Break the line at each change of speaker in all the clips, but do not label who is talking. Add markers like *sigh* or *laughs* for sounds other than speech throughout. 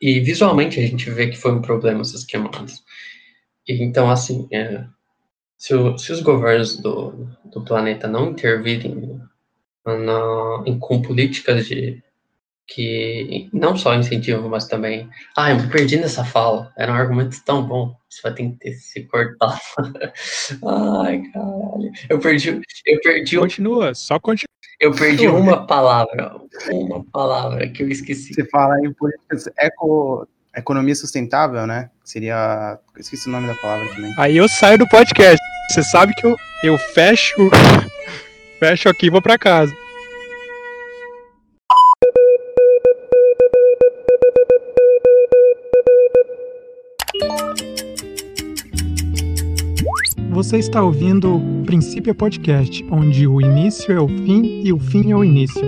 E visualmente a gente vê que foi um problema essas queimadas. E, então, assim, é, se, o, se, os governos do, do planeta não intervirem na, em, com políticas de que não só incentivam, mas também. Ah, eu me perdi nessa fala. Era um argumento tão bom. Você vai ter que ter, se cortar. *laughs* Ai, caralho. Eu perdi. Eu perdi.
Continua, só continua.
Eu perdi uma palavra. Uma palavra que eu esqueci.
Você fala em políticas eco, economia sustentável, né? Seria. Eu esqueci o nome da palavra também.
Aí eu saio do podcast. Você sabe que eu, eu fecho. *laughs* fecho aqui e vou pra casa. Você está ouvindo o Princípio Podcast, onde o início é o fim e o fim é o início.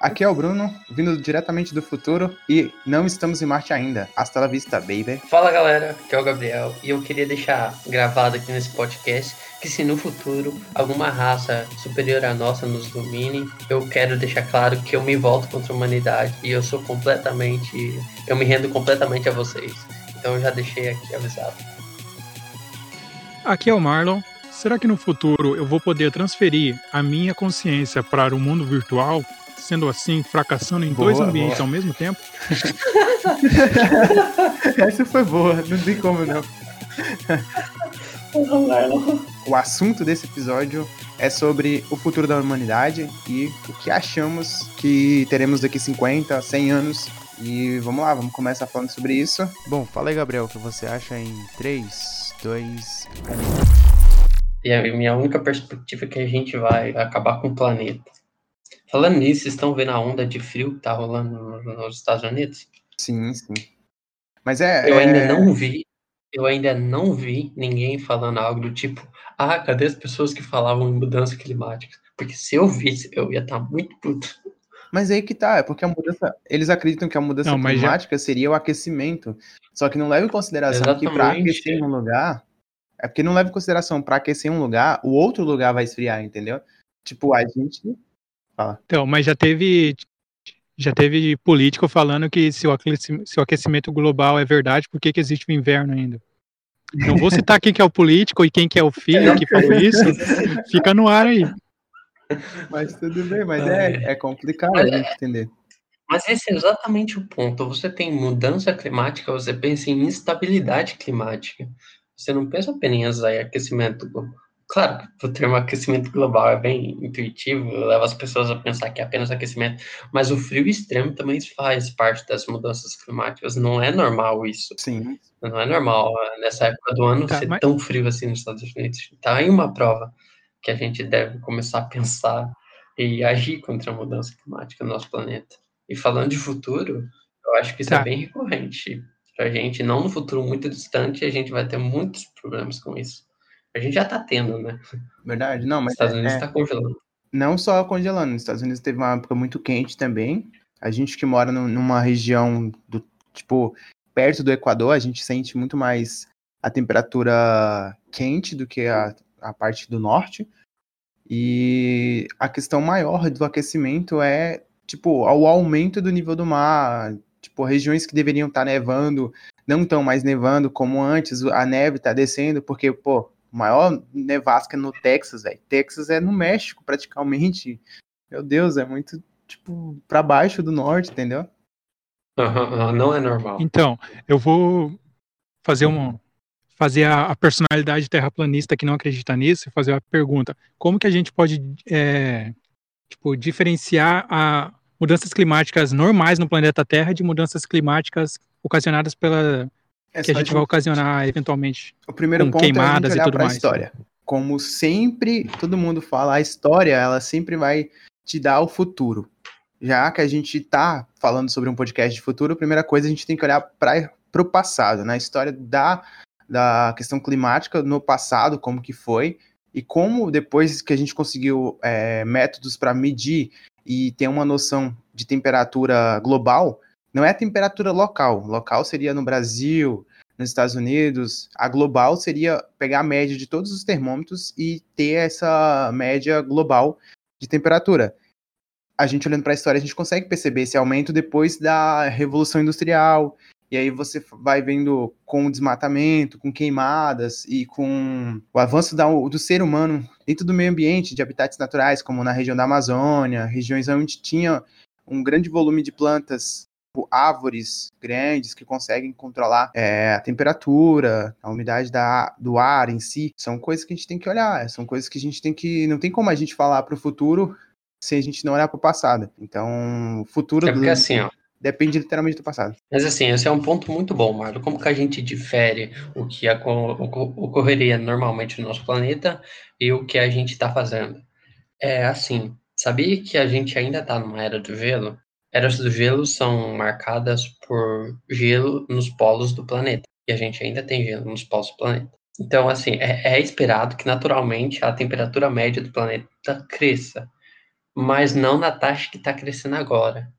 Aqui é o Bruno, vindo diretamente do futuro e não estamos em Marte ainda. Hasta la vista, baby.
Fala galera, aqui é o Gabriel e eu queria deixar gravado aqui nesse podcast que se no futuro alguma raça superior à nossa nos domine, eu quero deixar claro que eu me volto contra a humanidade e eu sou completamente. Eu me rendo completamente a vocês. Então eu já deixei aqui avisado.
Aqui é o Marlon. Será que no futuro eu vou poder transferir a minha consciência para o mundo virtual sendo assim, fracassando em boa, dois ambientes boa. ao mesmo tempo? *laughs*
Essa foi boa, não tem como não. o assunto desse episódio é sobre o futuro da humanidade e o que achamos que teremos daqui 50, 100 anos. E vamos lá, vamos começar falando sobre isso.
Bom, fala aí, Gabriel, o que você acha em 3, 2, 1.
E a minha única perspectiva é que a gente vai acabar com o planeta. Falando nisso, vocês estão vendo a onda de frio que tá rolando nos Estados Unidos?
Sim, sim. Mas é.
Eu
é...
ainda não vi, eu ainda não vi ninguém falando algo do tipo, ah, cadê as pessoas que falavam em mudança climática? Porque se eu visse, eu ia estar tá muito puto.
Mas aí que tá, é porque a mudança. Eles acreditam que a mudança não, climática já... seria o aquecimento. Só que não leva em consideração Exatamente. que para aquecer um lugar. É porque não leva em consideração para aquecer um lugar, o outro lugar vai esfriar, entendeu? Tipo, a gente
Fala. Então, mas já teve já teve político falando que se o aquecimento, se o aquecimento global é verdade, por que, que existe o inverno ainda? Não vou citar quem que é o político e quem que é o filho que falou isso. Fica no ar aí.
Mas tudo bem, mas é, é complicado a gente entender.
Mas esse é exatamente o ponto. Você tem mudança climática, você pensa em instabilidade climática. Você não pensa apenas em aquecimento global Claro que o termo aquecimento global é bem intuitivo, leva as pessoas a pensar que é apenas aquecimento, mas o frio extremo também faz parte das mudanças climáticas. Não é normal isso.
Sim.
Não é normal nessa época do ano tá, ser mas... tão frio assim nos Estados Unidos. Tá aí uma prova que a gente deve começar a pensar e agir contra a mudança climática no nosso planeta. E falando de futuro, eu acho que isso é tá. é bem recorrente. Pra gente, não no futuro muito distante, a gente vai ter muitos problemas com isso. A gente já tá tendo, né?
Verdade, não, mas.
Os Estados Unidos é, tá congelando.
Não só congelando, nos Estados Unidos teve uma época muito quente também. A gente que mora no, numa região do tipo perto do Equador, a gente sente muito mais a temperatura quente do que a, a parte do norte. E a questão maior do aquecimento é tipo o aumento do nível do mar, tipo regiões que deveriam estar tá nevando não estão mais nevando como antes, a neve está descendo porque pô, maior nevasca no Texas, velho. Texas é no México, praticamente. Meu Deus, é muito, tipo, para baixo do norte, entendeu?
Uhum, não é normal.
Então, eu vou fazer uma fazer a, a, personalidade terraplanista que não acredita nisso e fazer a pergunta: como que a gente pode é, tipo, diferenciar a mudanças climáticas normais no planeta Terra de mudanças climáticas ocasionadas pela é que a gente vai ocasionar eventualmente
o primeiro ponto queimadas é a gente olhar e tudo mais. história. Como sempre, todo mundo fala, a história ela sempre vai te dar o futuro. Já que a gente está falando sobre um podcast de futuro, a primeira coisa a gente tem que olhar para o passado, na né? história da, da questão climática no passado, como que foi, e como depois que a gente conseguiu é, métodos para medir e ter uma noção de temperatura global, não é a temperatura local. Local seria no Brasil, nos Estados Unidos, a global seria pegar a média de todos os termômetros e ter essa média global de temperatura. A gente olhando para a história, a gente consegue perceber esse aumento depois da Revolução Industrial, e aí você vai vendo com o desmatamento, com queimadas e com o avanço do ser humano dentro do meio ambiente, de habitats naturais, como na região da Amazônia, regiões onde tinha um grande volume de plantas, tipo árvores grandes que conseguem controlar é, a temperatura, a umidade da, do ar em si. São coisas que a gente tem que olhar, são coisas que a gente tem que. Não tem como a gente falar para o futuro se a gente não olhar para o passado. Então, o futuro.
É porque do... assim, ó
depende literalmente do passado.
Mas assim, esse é um ponto muito bom, Marlon. Como que a gente difere o que ocorreria normalmente no nosso planeta e o que a gente está fazendo? É assim, sabia que a gente ainda está numa era do gelo? Eras do gelo são marcadas por gelo nos polos do planeta. E a gente ainda tem gelo nos polos do planeta. Então, assim, é, é esperado que naturalmente a temperatura média do planeta cresça. Mas não na taxa que está crescendo agora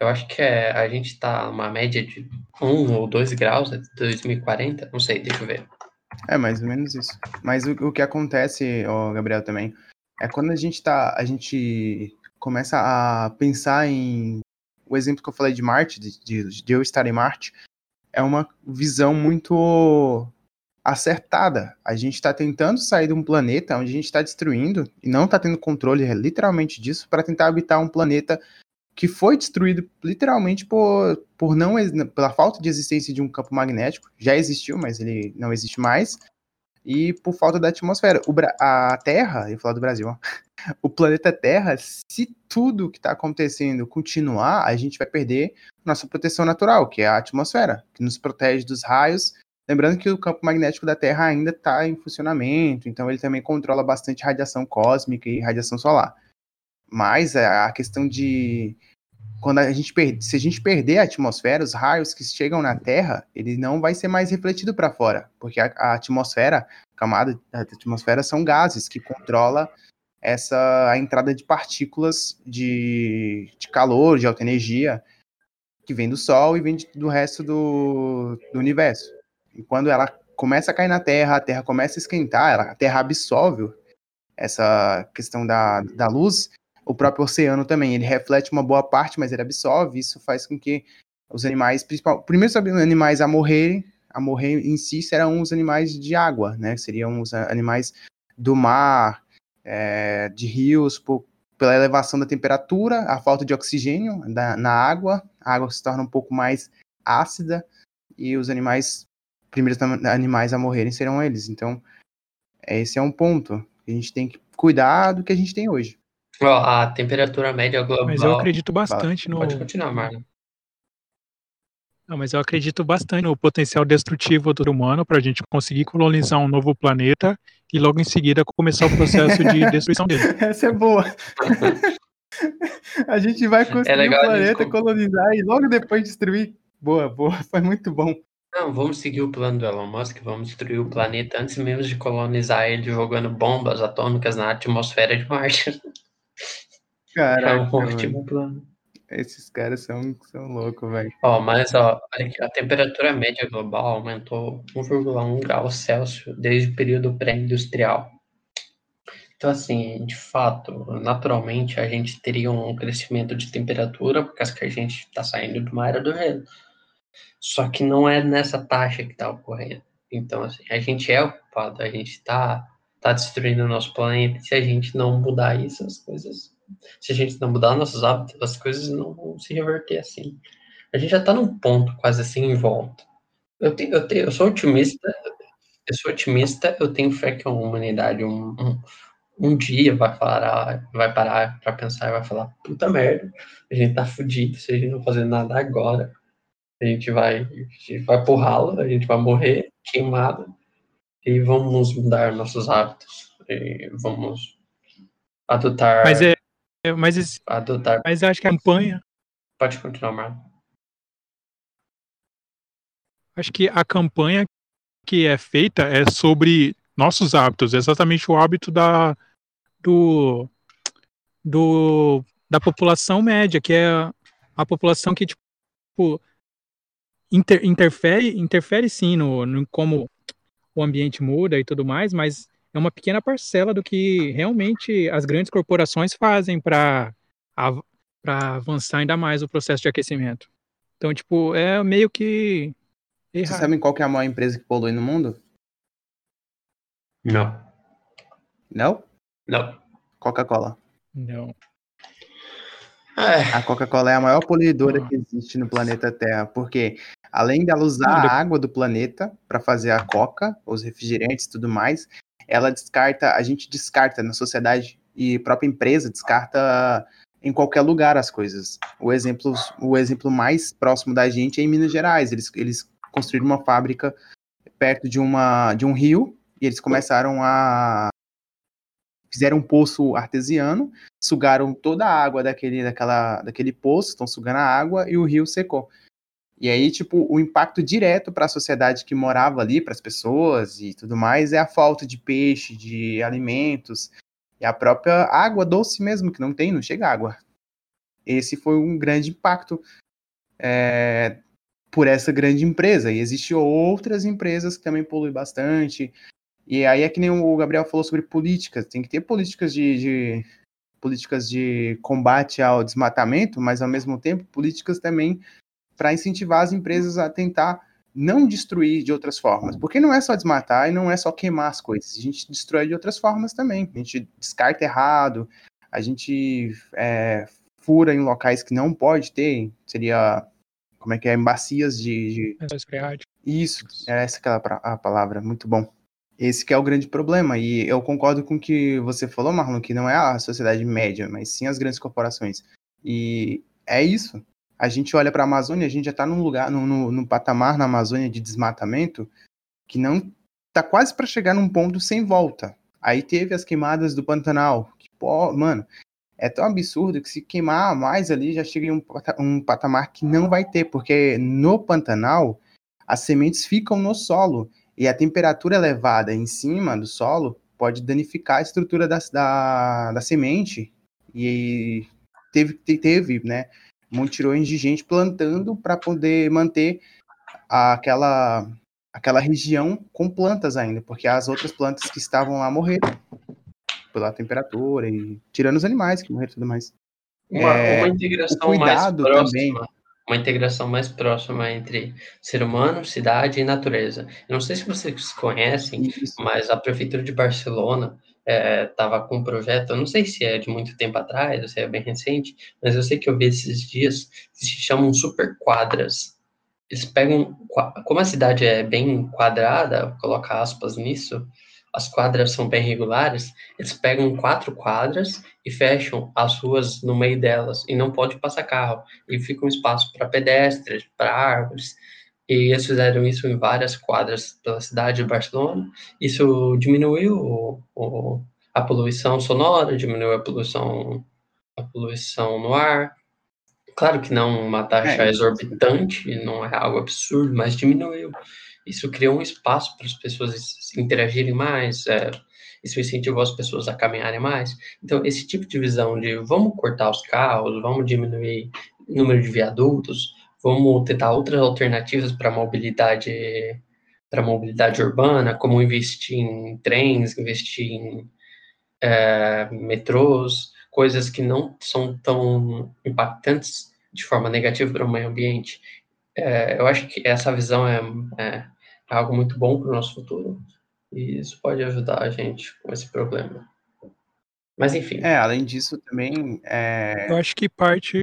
eu acho que é, a gente está uma média de 1 ou 2 graus de 2040, não sei, deixa eu ver.
É mais ou menos isso. Mas o, o que acontece, ó, Gabriel, também, é quando a gente tá. A gente começa a pensar em. O exemplo que eu falei de Marte, de, de, de eu estar em Marte, é uma visão muito acertada. A gente está tentando sair de um planeta onde a gente está destruindo e não está tendo controle literalmente disso para tentar habitar um planeta que foi destruído literalmente por, por não pela falta de existência de um campo magnético. Já existiu, mas ele não existe mais. E por falta da atmosfera. O, a Terra, eu falar do Brasil, ó, *laughs* o planeta Terra, se tudo que está acontecendo continuar, a gente vai perder nossa proteção natural, que é a atmosfera, que nos protege dos raios. Lembrando que o campo magnético da Terra ainda está em funcionamento, então ele também controla bastante radiação cósmica e radiação solar. Mas a questão de quando a gente perde, se a gente perder a atmosfera, os raios que chegam na Terra, ele não vai ser mais refletido para fora, porque a, a, atmosfera, camada da atmosfera são gases que controla essa a entrada de partículas de, de calor, de alta energia, que vem do Sol e vem de, do resto do, do universo. E quando ela começa a cair na Terra, a Terra começa a esquentar, ela, a Terra absorve essa questão da, da luz, o próprio oceano também, ele reflete uma boa parte, mas ele absorve, isso faz com que os animais, principal, primeiros animais a morrerem, a morrer em si serão os animais de água, né? Seriam os animais do mar, é, de rios, por, pela elevação da temperatura, a falta de oxigênio da, na água, a água se torna um pouco mais ácida e os animais, primeiros animais a morrerem serão eles. Então, esse é um ponto. A gente tem que cuidar do que a gente tem hoje.
Ó, a temperatura média global.
Mas eu acredito bastante no.
Pode continuar, Marlon.
Não, mas eu acredito bastante no potencial destrutivo do humano para a gente conseguir colonizar um novo planeta e logo em seguida começar o processo de *laughs* destruição dele.
Essa é boa. *laughs* a gente vai construir é um planeta, gente... colonizar e logo depois destruir. Boa, boa, *laughs* foi muito bom.
Não, vamos seguir o plano do Elon Musk, vamos destruir o planeta antes mesmo de colonizar ele jogando bombas atômicas na atmosfera de Marte.
Caraca,
é um ótimo plano.
Esses caras são, são loucos, velho.
Ó, mas ó, a temperatura média global aumentou 1,1 graus Celsius desde o período pré-industrial. Então, assim, de fato, naturalmente a gente teria um crescimento de temperatura, por causa que a gente está saindo de uma era do gelo. Só que não é nessa taxa que está ocorrendo. Então, assim, a gente é ocupado, a gente está tá destruindo o nosso planeta. Se a gente não mudar isso, as coisas se a gente não mudar nossos hábitos, as coisas não vão se reverter assim. A gente já está num ponto quase assim em volta. Eu, tenho, eu, tenho, eu sou otimista, eu sou otimista, eu tenho fé que a humanidade um, um, um dia vai parar, vai parar para pensar e vai falar, puta merda, a gente tá fudido, se a gente não fazer nada agora, a gente vai, a gente vai pro ralo, a gente vai morrer queimado e vamos mudar nossos hábitos, e vamos adotar
Mas é, mas, esse,
adotar.
mas eu acho que a campanha.
Pode continuar, Marlon.
Acho que a campanha que é feita é sobre nossos hábitos, exatamente o hábito da do, do da população média, que é a população que tipo inter, interfere, interfere sim no, no como o ambiente muda e tudo mais, mas é uma pequena parcela do que realmente as grandes corporações fazem para avançar ainda mais o processo de aquecimento. Então, tipo, é meio que.
Errado. Vocês sabem qual é a maior empresa que polui no mundo?
Não.
Não?
Não.
Coca-Cola.
Não.
É. A Coca-Cola é a maior poluidora que existe no planeta Terra, porque além dela usar a água do planeta para fazer a coca, os refrigerantes e tudo mais, ela descarta, a gente descarta na sociedade e própria empresa descarta em qualquer lugar as coisas. O exemplo, o exemplo mais próximo da gente é em Minas Gerais. Eles, eles construíram uma fábrica perto de, uma, de um rio e eles começaram a fizeram um poço artesiano, sugaram toda a água daquele, daquela, daquele poço, estão sugando a água e o rio secou. E aí, tipo, o impacto direto para a sociedade que morava ali, para as pessoas e tudo mais, é a falta de peixe, de alimentos, e a própria água doce mesmo, que não tem, não chega água. Esse foi um grande impacto é, por essa grande empresa. E existem outras empresas que também poluem bastante. E aí é que nem o Gabriel falou sobre políticas. Tem que ter políticas de, de políticas de combate ao desmatamento, mas ao mesmo tempo políticas também para incentivar as empresas a tentar não destruir de outras formas. Porque não é só desmatar e não é só queimar as coisas. A gente destrói de outras formas também. A gente descarta errado, a gente é, fura em locais que não pode ter. Seria, como é que é, em bacias de... de... Isso, é essa aquela a palavra, muito bom. Esse que é o grande problema, e eu concordo com o que você falou, Marlon, que não é a sociedade média, mas sim as grandes corporações. E é isso. A gente olha para a Amazônia, a gente já está num lugar, no, no, patamar na Amazônia de desmatamento que não está quase para chegar num ponto sem volta. Aí teve as queimadas do Pantanal, que, pô, mano, é tão absurdo que se queimar mais ali já chega em um, um patamar que não vai ter, porque no Pantanal as sementes ficam no solo e a temperatura elevada em cima do solo pode danificar a estrutura da, da, da semente. E teve, teve né, montirões de gente plantando para poder manter aquela, aquela região com plantas ainda, porque as outras plantas que estavam lá morreram pela temperatura e tirando os animais que morreram e tudo mais.
Uma, é, uma integração mais próxima. Também, uma integração mais próxima entre ser humano, cidade e natureza. Eu não sei se vocês conhecem, Isso. mas a prefeitura de Barcelona estava é, com um projeto, eu não sei se é de muito tempo atrás, ou se é bem recente, mas eu sei que eu vi esses dias, que se chamam super quadras. Eles pegam, como a cidade é bem quadrada, coloca aspas nisso, as quadras são bem regulares, eles pegam quatro quadras e fecham as ruas no meio delas e não pode passar carro e fica um espaço para pedestres, para árvores. E eles fizeram isso em várias quadras pela cidade de Barcelona. Isso diminuiu o, o, a poluição sonora, diminuiu a poluição, a poluição no ar. Claro que não uma taxa é, exorbitante, não é algo absurdo, mas diminuiu. Isso criou um espaço para as pessoas interagirem mais, é, isso incentivou as pessoas a caminharem mais. Então, esse tipo de visão de vamos cortar os carros, vamos diminuir o número de viadutos, vamos tentar outras alternativas para mobilidade para mobilidade urbana, como investir em trens, investir em é, metrôs, coisas que não são tão impactantes de forma negativa para o meio ambiente. É, eu acho que essa visão é, é é algo muito bom para o nosso futuro. E isso pode ajudar a gente com esse problema. Mas enfim.
É, além disso também. É...
Eu acho que parte.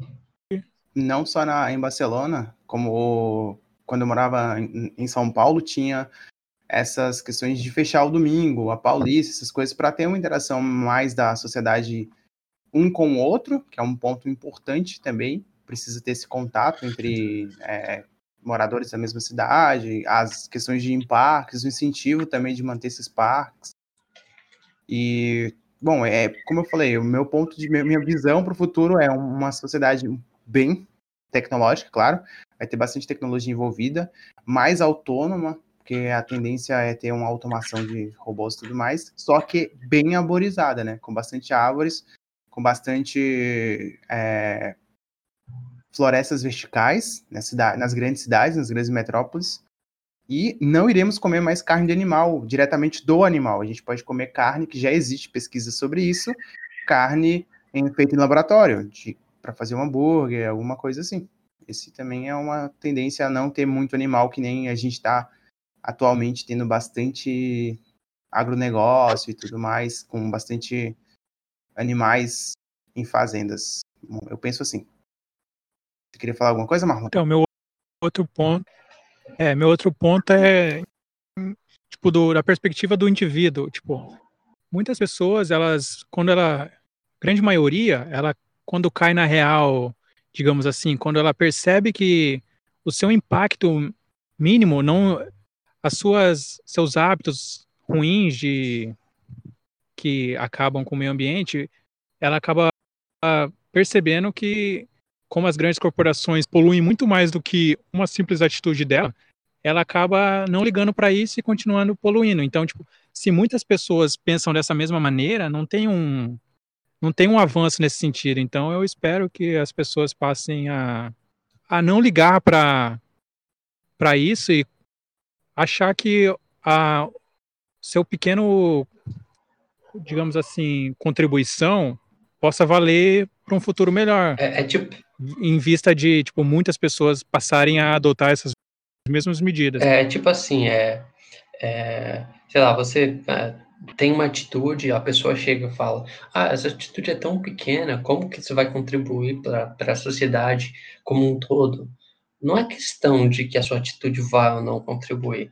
Não só na, em Barcelona, como quando eu morava em, em São Paulo, tinha essas questões de fechar o domingo, a Paulista, essas coisas, para ter uma interação mais da sociedade um com o outro, que é um ponto importante também. Precisa ter esse contato entre é, moradores da mesma cidade, as questões de ir parques, o incentivo também de manter esses parques. E, bom, é como eu falei, o meu ponto de minha visão para o futuro é uma sociedade bem tecnológica, claro, vai ter bastante tecnologia envolvida, mais autônoma, porque a tendência é ter uma automação de robôs e tudo mais, só que bem arborizada, né? Com bastante árvores, com bastante é, florestas verticais nas, nas grandes cidades, nas grandes metrópoles, e não iremos comer mais carne de animal, diretamente do animal. A gente pode comer carne, que já existe pesquisa sobre isso, carne feita em laboratório, para fazer um hambúrguer, alguma coisa assim. Esse também é uma tendência a não ter muito animal, que nem a gente está atualmente tendo bastante agronegócio e tudo mais, com bastante animais em fazendas. Eu penso assim. Você queria falar alguma coisa, Marlon?
Então, meu outro ponto é, meu outro ponto é tipo do, da perspectiva do indivíduo, tipo, muitas pessoas, elas quando ela grande maioria, ela quando cai na real, digamos assim, quando ela percebe que o seu impacto mínimo não as suas seus hábitos ruins de que acabam com o meio ambiente, ela acaba percebendo que como as grandes corporações poluem muito mais do que uma simples atitude dela, ela acaba não ligando para isso e continuando poluindo. Então, tipo, se muitas pessoas pensam dessa mesma maneira, não tem um não tem um avanço nesse sentido. Então, eu espero que as pessoas passem a, a não ligar para para isso e achar que a seu pequeno digamos assim, contribuição possa valer para um futuro melhor.
É, é, tipo
em vista de tipo muitas pessoas passarem a adotar essas mesmas medidas.
É tipo assim, é, é sei lá, você é, tem uma atitude, a pessoa chega e fala: Ah, essa atitude é tão pequena, como que isso vai contribuir para a sociedade como um todo? Não é questão de que a sua atitude vai ou não contribuir,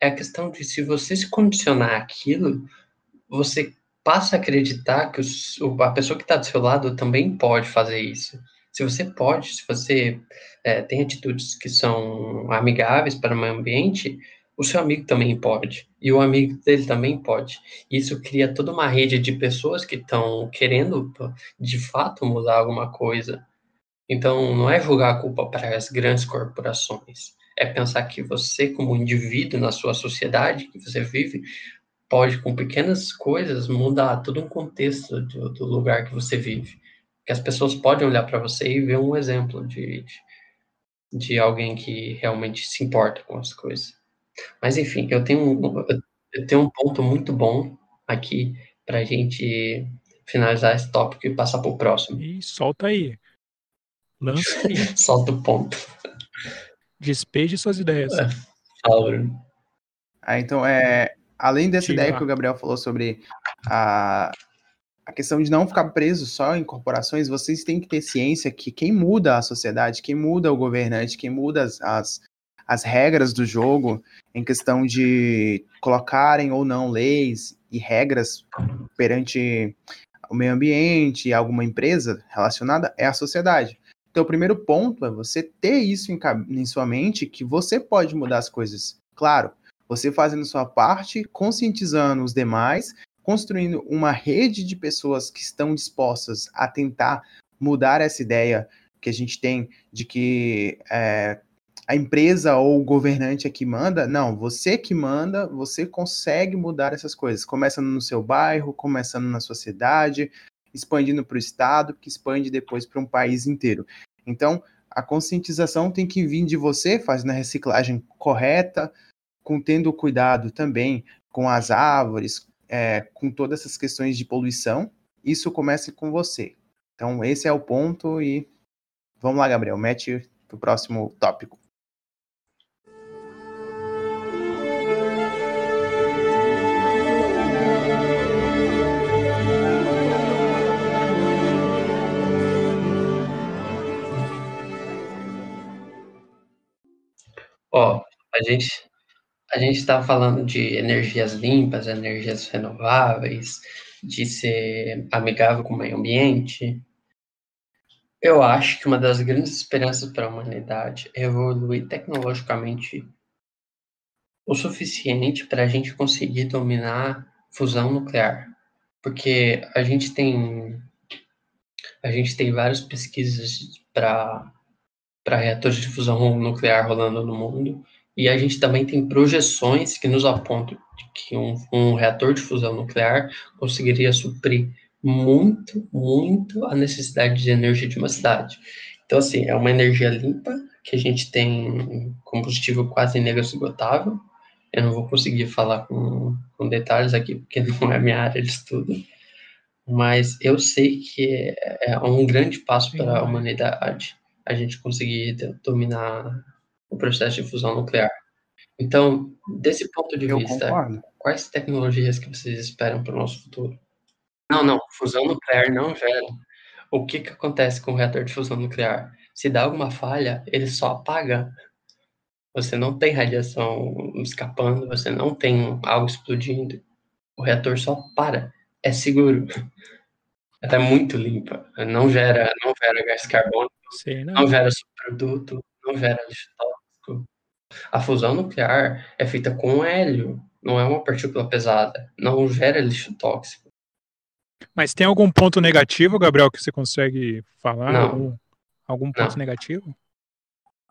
é a questão de se você se condicionar aquilo, você passa a acreditar que os, a pessoa que está do seu lado também pode fazer isso. Se você pode, se você é, tem atitudes que são amigáveis para o meio ambiente, o seu amigo também pode. E o amigo dele também pode. Isso cria toda uma rede de pessoas que estão querendo, de fato, mudar alguma coisa. Então, não é jogar a culpa para as grandes corporações. É pensar que você, como indivíduo na sua sociedade que você vive, pode, com pequenas coisas, mudar todo um contexto do, do lugar que você vive que as pessoas podem olhar para você e ver um exemplo de, de alguém que realmente se importa com as coisas. Mas enfim, eu tenho um, eu tenho um ponto muito bom aqui para a gente finalizar esse tópico e passar para o próximo.
E solta aí. Lança aí. *laughs*
solta o ponto.
Despeje suas ideias. É,
fala,
Ah, então, é, além dessa ideia que o Gabriel falou sobre a, a questão de não ficar preso só em corporações, vocês têm que ter ciência que quem muda a sociedade, quem muda o governante, quem muda as, as, as regras do jogo, em questão de colocarem ou não leis e regras perante o meio ambiente e alguma empresa relacionada, é a sociedade. Então, o primeiro ponto é você ter isso em, em sua mente que você pode mudar as coisas. Claro, você fazendo sua parte, conscientizando os demais construindo uma rede de pessoas que estão dispostas a tentar mudar essa ideia que a gente tem de que é, a empresa ou o governante é que manda. Não, você que manda, você consegue mudar essas coisas. Começando no seu bairro, começando na sua cidade, expandindo para o estado, que expande depois para um país inteiro. Então, a conscientização tem que vir de você, fazendo a reciclagem correta, com tendo cuidado também com as árvores, é, com todas essas questões de poluição, isso começa com você. Então, esse é o ponto e vamos lá, Gabriel, mete o próximo tópico.
Ó, a gente a gente está falando de energias limpas, energias renováveis, de ser amigável com o meio ambiente. Eu acho que uma das grandes esperanças para a humanidade é evoluir tecnologicamente o suficiente para a gente conseguir dominar fusão nuclear, porque a gente tem a gente tem várias pesquisas para para reatores de fusão nuclear rolando no mundo e a gente também tem projeções que nos apontam que um, um reator de fusão nuclear conseguiria suprir muito, muito a necessidade de energia de uma cidade. Então, assim, é uma energia limpa, que a gente tem combustível quase inesgotável. Eu não vou conseguir falar com, com detalhes aqui, porque *laughs* não é minha área de estudo. Mas eu sei que é, é um grande passo para a humanidade a gente conseguir dominar o processo de fusão nuclear. Então, desse ponto de
Eu
vista,
concordo.
quais tecnologias que vocês esperam para o nosso futuro? Não, não, fusão nuclear não gera. O que, que acontece com o reator de fusão nuclear? Se dá alguma falha, ele só apaga. Você não tem radiação escapando, você não tem algo explodindo. O reator só para. É seguro. Ela é muito limpa. Não gera, não gera gás carbônico,
Sei não.
não gera subproduto, não gera lixo tóxico. A fusão nuclear é feita com hélio, não é uma partícula pesada. Não gera lixo tóxico.
Mas tem algum ponto negativo, Gabriel, que você consegue falar?
Não.
Algum, algum ponto
Não.
negativo?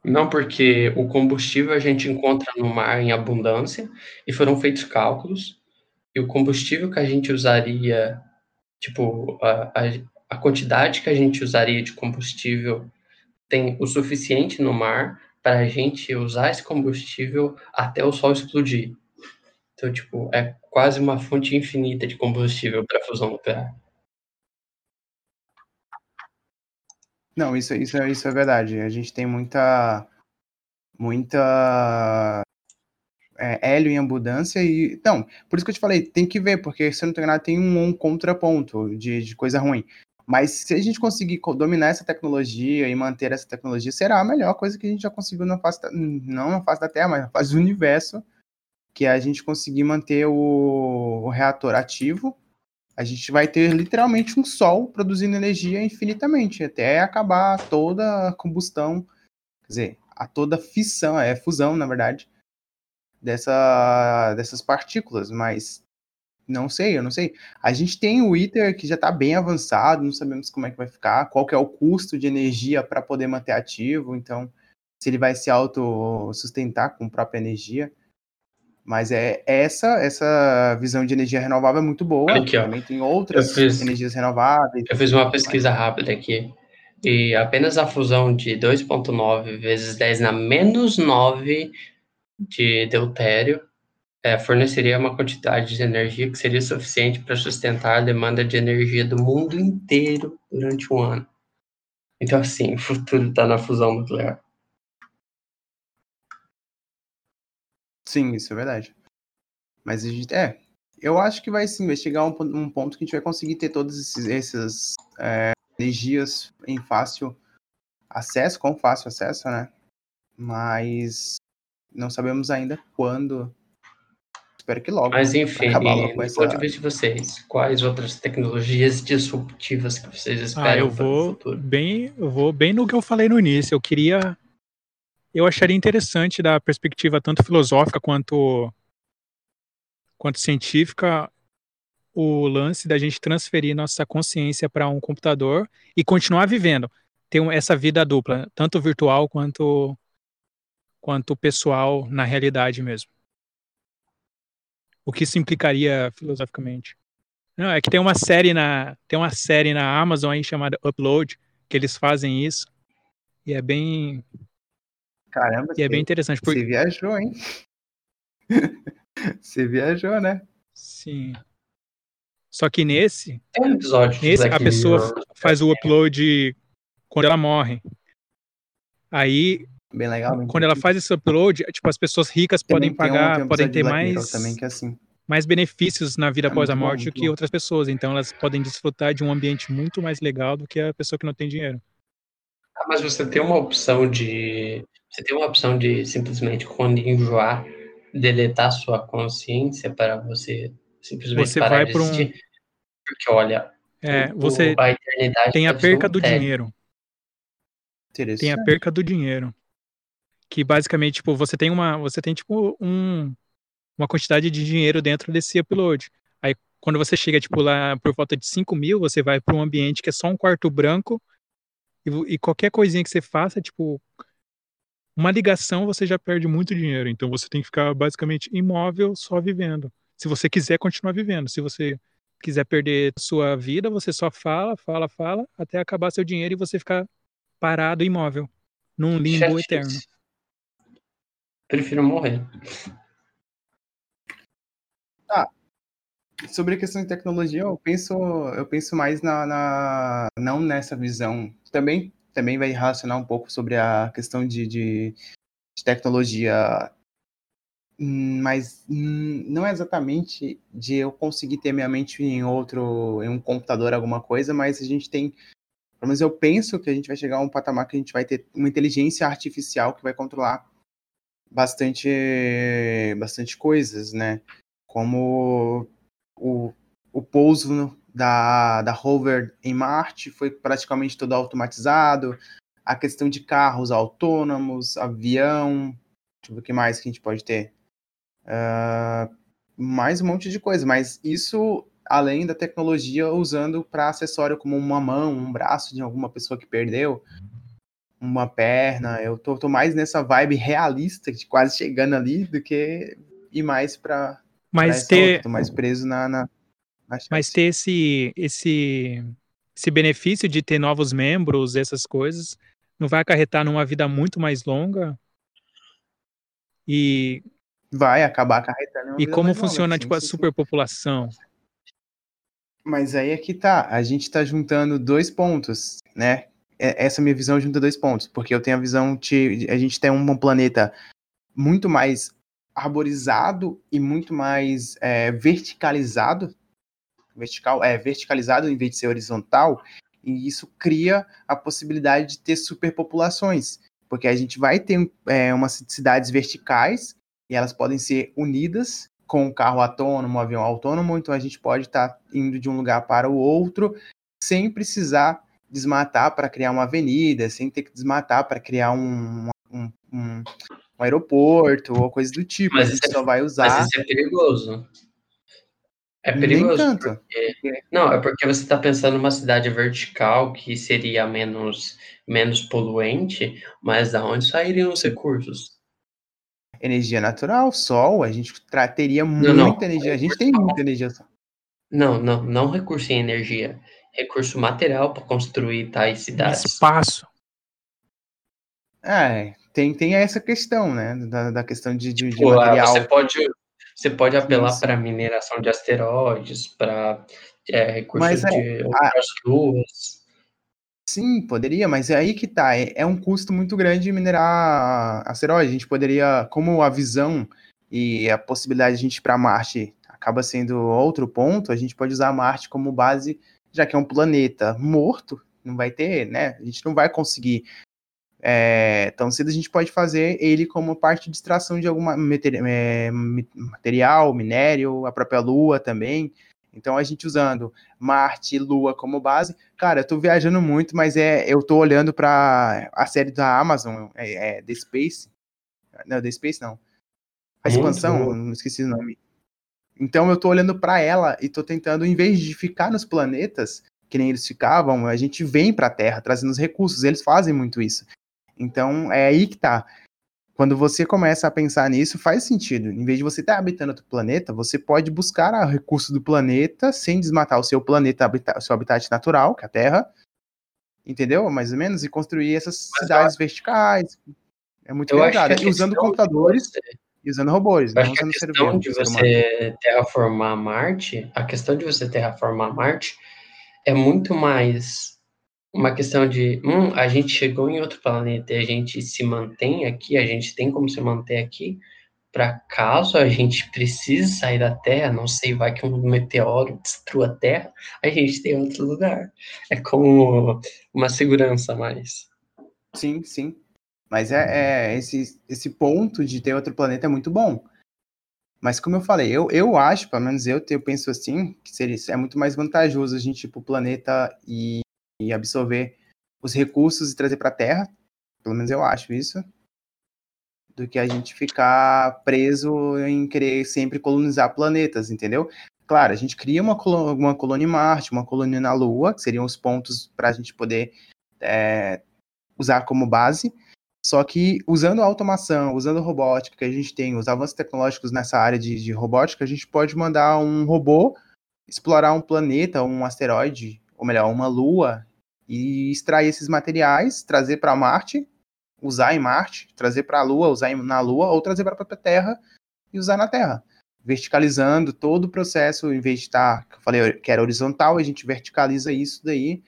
Não, porque o combustível a gente encontra no mar em abundância e foram feitos cálculos. E o combustível que a gente usaria, tipo, a, a, a quantidade que a gente usaria de combustível tem o suficiente no mar para a gente usar esse combustível até o sol explodir. Então, tipo, é quase uma fonte infinita de combustível para fusão nuclear.
Não, isso, isso, isso é verdade. A gente tem muita. Muita. É, hélio em abundância e. Não, por isso que eu te falei, tem que ver, porque se não tô enganado, tem um, um contraponto de, de coisa ruim. Mas se a gente conseguir co- dominar essa tecnologia e manter essa tecnologia, será a melhor coisa que a gente já conseguiu na face da, não na face da Terra, mas na face do universo, que é a gente conseguir manter o, o reator ativo a gente vai ter literalmente um sol produzindo energia infinitamente, até acabar toda a combustão, quer dizer, a toda fissão, é fusão, na verdade, dessa, dessas partículas, mas não sei, eu não sei. A gente tem o ITER que já está bem avançado, não sabemos como é que vai ficar, qual que é o custo de energia para poder manter ativo, então se ele vai se autossustentar com própria energia. Mas é essa essa visão de energia renovável é muito boa.
Aqui, ó.
Também tem outras
fiz-
energias renováveis.
Eu fiz uma pesquisa rápida aqui. E apenas a fusão de 2,9 vezes 10 na menos 9 de deutério eh, forneceria uma quantidade de energia que seria suficiente para sustentar a demanda de energia do mundo inteiro durante um ano. Então, assim, o futuro está na fusão nuclear.
Sim, isso é verdade. Mas a gente, é, eu acho que vai vai chegar um, um ponto que a gente vai conseguir ter todas esses, essas é, energias em fácil acesso, com fácil acesso, né? Mas não sabemos ainda quando. Espero que logo.
Mas,
pra
enfim,
acabar logo
do
com essa-
ponto de vista de vocês, quais outras tecnologias disruptivas que vocês
Ah,
esperam
eu
para o
vou
futuro?
bem, eu vou bem no que eu falei no início. Eu queria, eu acharia interessante da perspectiva tanto filosófica quanto quanto científica o lance da gente transferir nossa consciência para um computador e continuar vivendo, ter um- essa vida dupla, tanto virtual quanto quanto pessoal na realidade mesmo. O que isso implicaria filosoficamente? Não, é que tem uma série na tem uma série na Amazon aí chamada Upload que eles fazem isso e é bem
Caramba,
e é bem
você,
interessante
você
porque
viajou, hein? *laughs* você viajou, né?
sim. Só que nesse
Tem um episódio
Nesse, a pessoa faz o upload quando ela morre. Aí,
Bem legal. bem
quando ela faz esse upload, tipo, as pessoas ricas podem
Também tem um-
pagar,
tem um
podem ter
Black
mais,
também que é assim.
mais benefícios na vida
É
após a
muito bom,
morte do que
bom.
outras pessoas. Então, elas podem desfrutar de um ambiente muito mais legal do que a pessoa que não tem dinheiro.
Ah, mas você tem uma opção de. Você tem uma opção de simplesmente, quando enjoar, deletar sua consciência para você simplesmente
Você
parar
vai
de
para um.
Porque, olha,
É,
o-
você
a eternidade
tem a
um
perca do dinheiro. Tem a perca do dinheiro. Que basicamente, tipo, você tem uma. Você tem, tipo, um, uma quantidade de dinheiro dentro desse upload. Aí, quando você chega, tipo, lá por volta de 5 mil, você vai para um ambiente que é só um quarto branco. E, e qualquer coisinha que você faça, tipo. Uma ligação, você já perde muito dinheiro. Então você tem que ficar basicamente imóvel, só vivendo. Se você quiser continuar vivendo. Se você quiser perder sua vida, você só fala, fala, fala, até acabar seu dinheiro e você ficar parado imóvel, num limbo
Chatice.
eterno.
Prefiro morrer.
Sobre a questão de tecnologia, eu penso, eu penso mais na, na- não nessa visão. Também, também vai relacionar um pouco sobre a questão de, de, de tecnologia, Hum, mas hum, não é exatamente de eu conseguir ter minha mente em outro, em um computador, alguma coisa, mas a gente tem, pelo menos eu penso que a gente vai chegar a um patamar que a gente vai ter uma inteligência artificial que vai controlar bastante, bastante coisas, né? Como o, o pouso da, da rover em Marte foi praticamente todo automatizado, a questão de carros autônomos, avião, deixa eu ver o que mais que a gente pode ter. Ah, mais um monte de coisa, mas isso além da tecnologia usando para acessório como uma mão, um braço de alguma pessoa que perdeu, uma perna. Eu tô, tô mais nessa vibe realista, de quase chegando ali, do que ir mais para
Mas ter,
outra. Tô mais preso na, na, na
mas ter esse, esse, esse benefício de ter novos membros, essas coisas, não vai acarretar numa vida muito mais longa? E,
Vai acabar acarretando
e como
mais longa,
funciona,
sim,
tipo, a superpopulação?
Mas aí é que tá, a gente tá juntando dois pontos, né? É- Essa minha visão junta dois pontos, porque eu tenho a visão de a gente tem um planeta muito mais arborizado e muito mais é, verticalizado, vertical, é verticalizado em vez de ser horizontal, e isso cria a possibilidade de ter superpopulações, porque a gente vai ter é, umas cidades verticais e elas podem ser unidas com um carro autônomo, um avião autônomo, então a gente pode estar indo de um lugar para o outro sem precisar desmatar para criar uma avenida, sem ter que desmatar para criar um, um, um- um aeroporto ou coisa do tipo.
Mas
a gente
é-
só vai
Mas
usar.
isso é perigoso. É perigoso. porque- Não, é porque você está pensando numa cidade vertical que seria menos, menos poluente, mas da onde sairiam os recursos?
Energia natural, sol, a gente teria
não.
muita energia. A gente tem muita energia.
Não, não, não recurso em energia. Recurso material para construir tais cidades.
Espaço.
É, tem, tem essa questão, né? Da, da questão de, de, de
ah,
material.
Você pode, você pode apelar para mineração de asteroides, para recursos
Mas é,
de outras luas.
Sim, poderia, mas é aí que tá. É, é um custo muito grande minerar asteroide. A gente poderia, como a visão e a possibilidade de a gente ir para Marte acaba sendo outro ponto, a gente pode usar Marte como base, já que é um planeta morto, não vai ter, né? A gente não vai conseguir é, tão cedo. A gente pode fazer ele como parte de extração de alguma é, material, minério, a própria Lua também. Então a gente usando Marte e Lua como base, cara, eu tô viajando muito, mas é, eu tô olhando para a série da Amazon, é, é The Space, não, The Space não, a expansão, não esqueci o nome. Então eu tô olhando para ela e tô tentando, em vez de ficar nos planetas que nem eles ficavam, a gente vem para a Terra trazendo os recursos. Eles fazem muito isso. Então é aí que tá. Quando você começa a pensar nisso, faz sentido. Em vez de você estar habitando outro planeta, você pode buscar o recurso do planeta sem desmatar o seu planeta, habita- o seu habitat natural, que é a Terra. Entendeu? Mais ou menos, e construir essas
Mas eu
cidades verticais. É muito
Eu
verdade. E usando computadores e usando robôs,
Eu acho que a questão de você terraformar Marte, a questão de você terraformar Marte é muito mais uma questão de, hum, a gente chegou em outro planeta e a gente se mantém aqui, a gente tem como se manter aqui, para caso a gente precise sair da Terra, não sei, vai que um meteoro destrua a Terra, a gente tem outro lugar. É como uma segurança a mais.
Sim, sim. Mas é, é esse, esse ponto de ter outro planeta é muito bom. Mas como eu falei, eu, eu acho, pelo menos eu, eu penso assim, que seria, é muito mais vantajoso a gente ir pro planeta e, e absorver os recursos e trazer para a Terra, pelo menos eu acho isso, do que a gente ficar preso em querer sempre colonizar planetas, entendeu? Claro, a gente cria uma, uma colônia em Marte, uma colônia na Lua, que seriam os pontos para a gente poder é, usar como base, só que usando a automação, usando robótica que a gente tem, os avanços tecnológicos nessa área de, de robótica, a gente pode mandar um robô explorar um planeta, um asteroide, ou melhor, uma lua, e extrair esses materiais, trazer para Marte, usar em Marte, trazer para a Lua, usar na Lua, ou trazer para a Terra e usar na Terra. Verticalizando todo o processo, em vez de estar, tá, eu falei que era horizontal, a gente verticaliza isso daí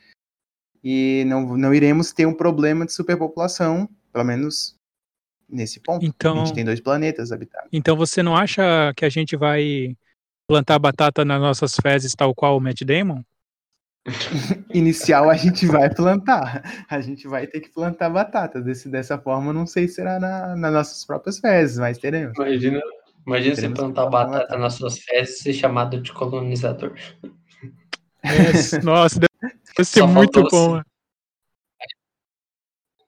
e não, não iremos ter um problema de superpopulação, pelo menos nesse ponto. Então, a gente tem dois planetas habitados.
Então você não acha que a gente vai plantar batata nas nossas fezes tal qual o Matt Damon? *laughs*
Inicial a gente vai plantar. A gente vai ter que plantar batata. Desse, dessa forma, não sei se será na, nas nossas próprias fezes, mas teremos.
Imagina, imagina você plantar batata, batata nas suas fezes e ser chamado de colonizador.
É, *laughs* nossa, deve ser muito bom. Assim.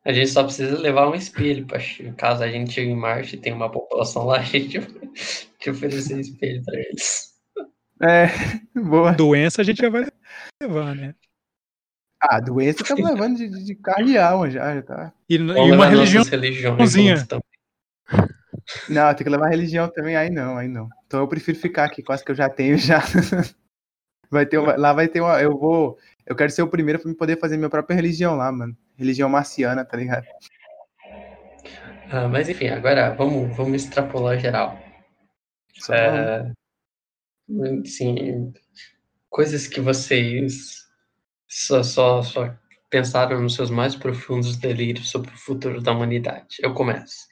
A gente só precisa levar um espelho, para caso a gente chegue em Marte e tenha uma população lá, *laughs* a gente te oferecer espelho para eles.
É, boa.
Doença a gente já vai levar, né?
Ah, doença tá levando de, de carro e alma já, já tá.
E, e uma religião.
Não, tem que levar religião também, aí não, aí não. Então eu prefiro ficar aqui, quase que eu já tenho já. *laughs* Vai ter uma, lá vai ter uma, eu vou, eu quero ser o primeiro para poder fazer minha própria religião lá, mano. Religião marciana, tá ligado?
Ah, mas enfim, agora vamos, vamos extrapolar geral. É, sim, coisas que vocês só, só, só pensaram nos seus mais profundos delírios sobre o futuro da humanidade. Eu começo.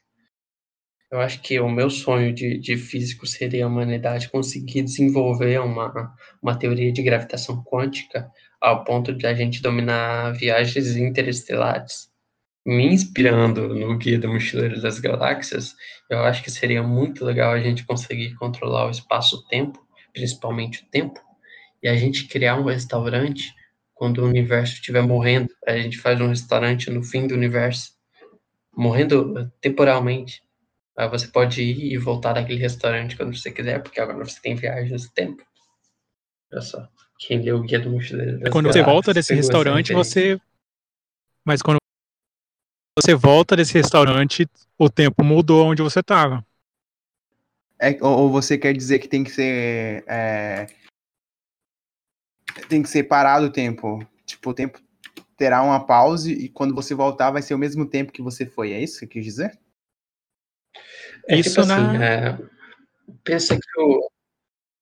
Eu acho que o meu sonho de, de físico seria a humanidade conseguir desenvolver uma, uma teoria de gravitação quântica ao ponto de a gente dominar viagens interestelares. Me inspirando no Guia do Mochileiro das Galáxias, eu acho que seria muito legal a gente conseguir controlar o espaço-tempo, principalmente o tempo, e a gente criar um restaurante quando o universo estiver morrendo. A gente faz um restaurante no fim do universo, morrendo temporalmente Aí você pode ir e voltar daquele restaurante quando você quiser, porque agora você tem viagens no tempo. Olha só. Quem leu o guia do mochileiro.
Quando você volta desse restaurante, você. Mas quando você volta desse restaurante, o tempo mudou onde você estava.
É, ou, você quer dizer que tem que ser. É... Tem que ser parado o tempo. Tipo, o tempo terá uma pause e quando você voltar vai ser o mesmo tempo que você foi. É isso que você quis dizer?
É Isso tipo na... assim, é, pensa que o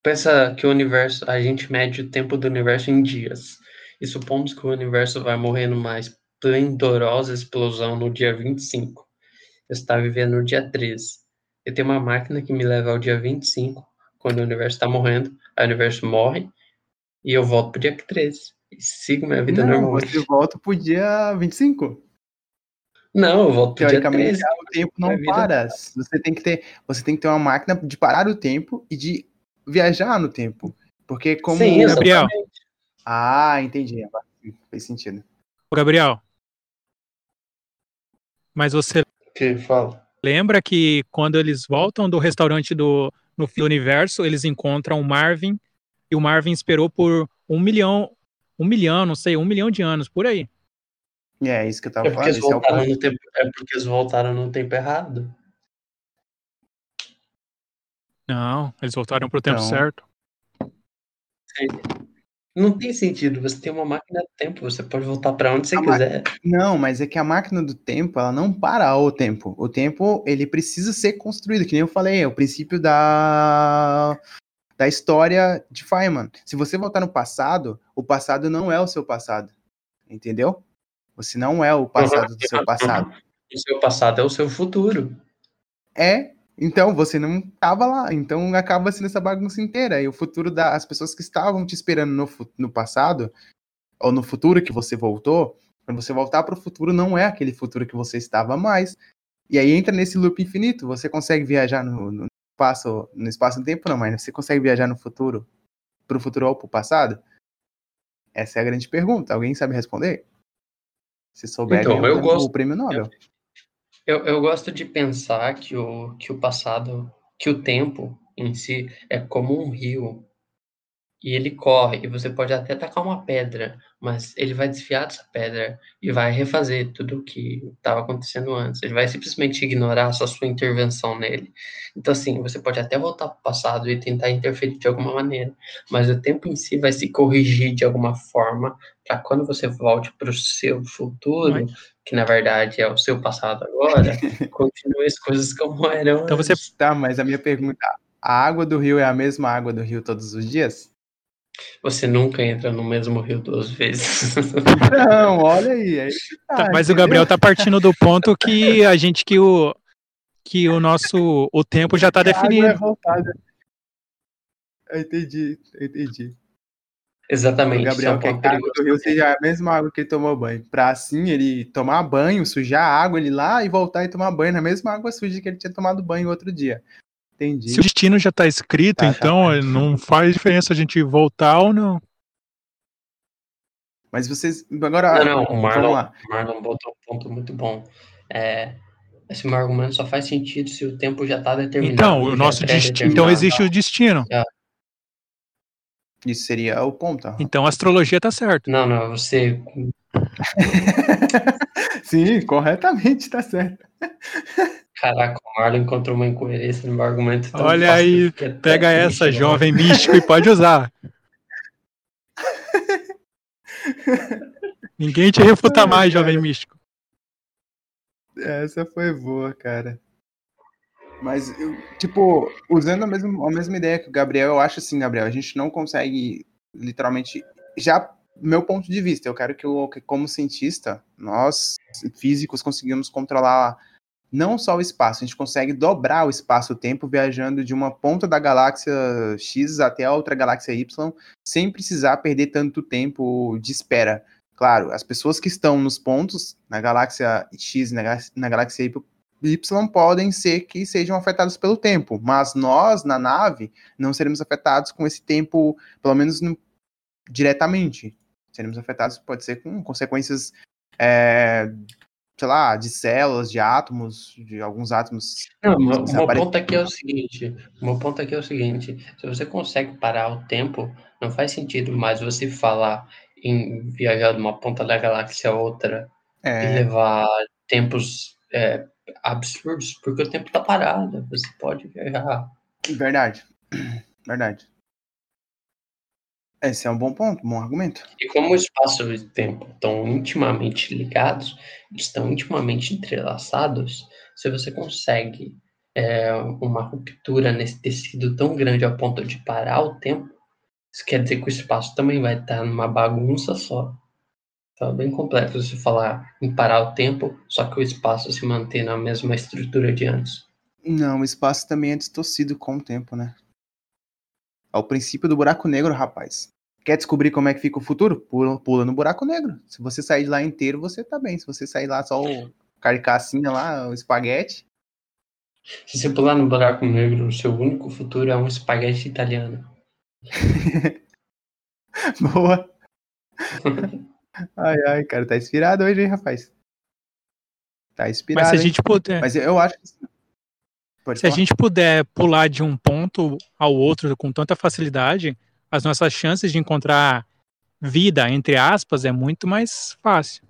pensa que o universo, a gente mede o tempo do universo em dias. E supomos que o universo vai morrer numa esplendorosa explosão no dia 25. Eu estava vivendo no dia 13. Eu tenho uma máquina que me leva ao dia 25, quando o universo está morrendo, o universo morre, e eu volto pro dia 13. E sigo minha vida
Não,
normalmente.
Você volta pro dia 25.
Não, eu volto
Teoricamente, dia 13. o tempo não para. Você tem que ter, você tem que ter uma máquina de parar o tempo e de viajar no tempo. Porque como
Sim, Gabriel.
Ah, entendi. Fez sentido.
Gabriel. Mas você
que fala?
lembra que quando eles voltam do restaurante do no fim do universo, eles encontram o Marvin e o Marvin esperou por um milhão, um milhão, não sei, um milhão de anos por aí.
É, isso que eu tava
é
falando.
Eles voltaram é, no tempo, é porque eles voltaram no tempo errado.
Não, eles voltaram pro tempo não. certo.
Não tem sentido. Você tem uma máquina do tempo, você pode voltar para onde você a quiser.
Não, mas é que a máquina do tempo, ela não para o tempo. O tempo, ele precisa ser construído, que nem eu falei, é o princípio da da história de Feynman. Se você voltar no passado, o passado não é o seu passado. Entendeu? Você não é o passado do seu passado.
O seu passado é o seu futuro.
É, então você não estava lá. Então acaba sendo essa bagunça inteira. E o futuro das pessoas que estavam te esperando no, no passado, ou no futuro que você voltou, quando você voltar para o futuro, não é aquele futuro que você estava mais. E aí entra nesse loop infinito. Você consegue viajar no, no espaço, no espaço tempo, não, mas você consegue viajar no futuro, para o futuro ou para o passado? Essa é a grande pergunta. Alguém sabe responder? Se souber, então, eu gosto, o prêmio Nobel.
Eu, eu gosto de pensar que o, que o passado, que o tempo em si é como um rio. E ele corre, e você pode até tacar uma pedra, mas ele vai desviar dessa pedra e vai refazer tudo o que estava acontecendo antes. Ele vai simplesmente ignorar só sua intervenção nele. Então, assim, você pode até voltar para o passado e tentar interferir de alguma maneira, mas o tempo em si vai se corrigir de alguma forma para quando você volte para o seu futuro, que na verdade é o seu passado agora, *laughs* continue as coisas como eram.
Então você tá, mas a minha pergunta, a água do rio é a mesma água do rio todos os dias?
Você nunca entra no mesmo rio duas vezes. *laughs*
Não, olha aí. aí
tá, tá, mas entendeu? o Gabriel tá partindo do ponto que a gente que o que o nosso o tempo já tá definido. É voltada.
Eu entendi, eu entendi.
Exatamente.
O Gabriel é quer que a água do rio seja a mesma água que ele tomou banho. Pra assim ele tomar banho, sujar a água, ele ir lá e voltar e tomar banho na mesma água suja que ele tinha tomado banho outro dia. Entendi.
Se o destino já está escrito, tá, então tá. não faz diferença a gente voltar ou não.
Mas vocês. Agora.
Não, não, o Marlon, Marlon botou um ponto muito bom. É, esse meu argumento só faz sentido se o tempo já está determinado.
Então, o nosso é destino. Então existe o destino. É.
Isso seria o ponto.
Então a astrologia está certo.
Não, não, você. *laughs*
Sim, corretamente está certo. *laughs*
Caraca, o Marlon encontrou uma incoerência no meu argumento.
Olha aí, é pega essa, jovem místico, e pode usar. *laughs* Ninguém te refuta mais, jovem místico.
Essa foi boa, cara. Mas, eu, tipo, usando a mesma, a mesma ideia que o Gabriel, eu acho assim, Gabriel, a gente não consegue literalmente. Já, meu ponto de vista, eu quero que, eu, que como cientista, nós, físicos, conseguimos controlar não só o espaço, a gente consegue dobrar o espaço-tempo viajando de uma ponta da galáxia X até a outra galáxia Y, sem precisar perder tanto tempo de espera. Claro, as pessoas que estão nos pontos, na galáxia X na, na galáxia Y, podem ser que sejam afetados pelo tempo, mas nós, na nave, não seremos afetados com esse tempo, pelo menos no, diretamente. Seremos afetados, pode ser com consequências é, sei lá, de células, de átomos, de alguns átomos.
Não, o meu ponto aqui é o seguinte: meu ponto aqui é o seguinte: se você consegue parar o tempo, não faz sentido mais você falar em viajar de uma ponta da galáxia a outra é. e levar tempos é, absurdos, porque o tempo está parado, você pode viajar.
Verdade, verdade. Esse é um bom ponto, um bom argumento.
E como o espaço e o tempo estão intimamente ligados, estão intimamente entrelaçados, se você consegue é, uma ruptura nesse tecido tão grande a ponto de parar o tempo, isso quer dizer que o espaço também vai estar numa bagunça só. Então é bem complexo você falar em parar o tempo, só que o espaço se manter na mesma estrutura de antes.
Não, o espaço também é distorcido com o tempo, né? É o princípio do buraco negro, rapaz. Quer descobrir como é que fica o futuro? Pula, pula no buraco negro. Se você sair de lá inteiro, você tá bem. Se você sair lá só o carcassinha lá, o espaguete.
Se você pular no buraco negro, o seu único futuro é um espaguete italiano. *laughs*
Boa. *laughs* ai, ai, cara, tá inspirado hoje, hein, rapaz? Tá inspirado.
Mas se a gente puder.
Mas eu acho que
Pode se falar? a gente puder pular de um ponto ao outro com tanta facilidade, as nossas chances de encontrar vida, entre aspas, é muito mais fácil.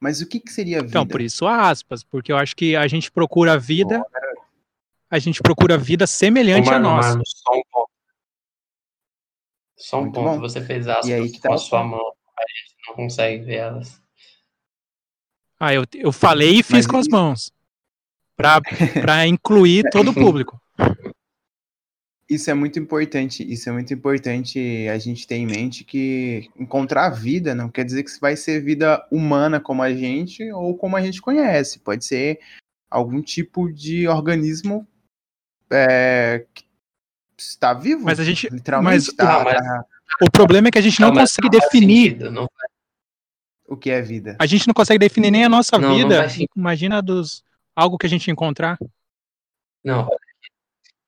Mas o que, que seria vida?
Então, por isso aspas, porque eu acho que a gente procura vida, a gente procura vida semelhante a nossa.
só um ponto. Só um muito ponto. Bom. Você fez aspas aí, com tá a sua mão, a gente não consegue ver elas.
Ah, eu, eu falei e fiz Mas com as mãos para incluir todo o público.
Isso é muito importante. Isso é muito importante a gente ter em mente que encontrar vida não quer dizer que vai ser vida humana como a gente ou como a gente conhece. Pode ser algum tipo de organismo é, que está vivo.
Mas a gente. Literalmente. Mas, tá, mas... O problema é que a gente não, não consegue definir. Sentido, não
o que é vida.
A gente não consegue definir nem a nossa não, vida. Não Imagina dos, algo que a gente encontrar?
Não,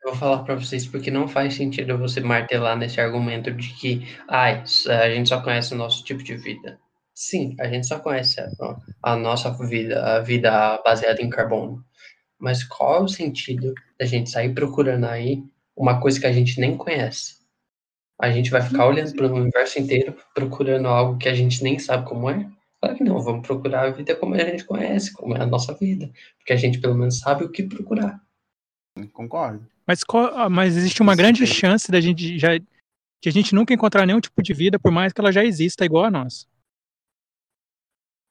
eu vou falar para vocês porque não faz sentido você martelar nesse argumento de que ai, a gente só conhece o nosso tipo de vida. Sim, a gente só conhece a nossa vida, a vida baseada em carbono. Mas qual é o sentido da gente sair procurando aí uma coisa que a gente nem conhece? A gente vai ficar olhando para o universo inteiro, procurando algo que a gente nem sabe como é? Claro que não, vamos procurar a vida como a gente conhece, como é a nossa vida. Porque a gente pelo menos sabe o que procurar.
Concordo.
Mas, ah, mas existe uma
Isso
grande
tem.
chance da gente já de a gente nunca encontrar nenhum tipo de vida, por mais que ela já exista igual a nossa.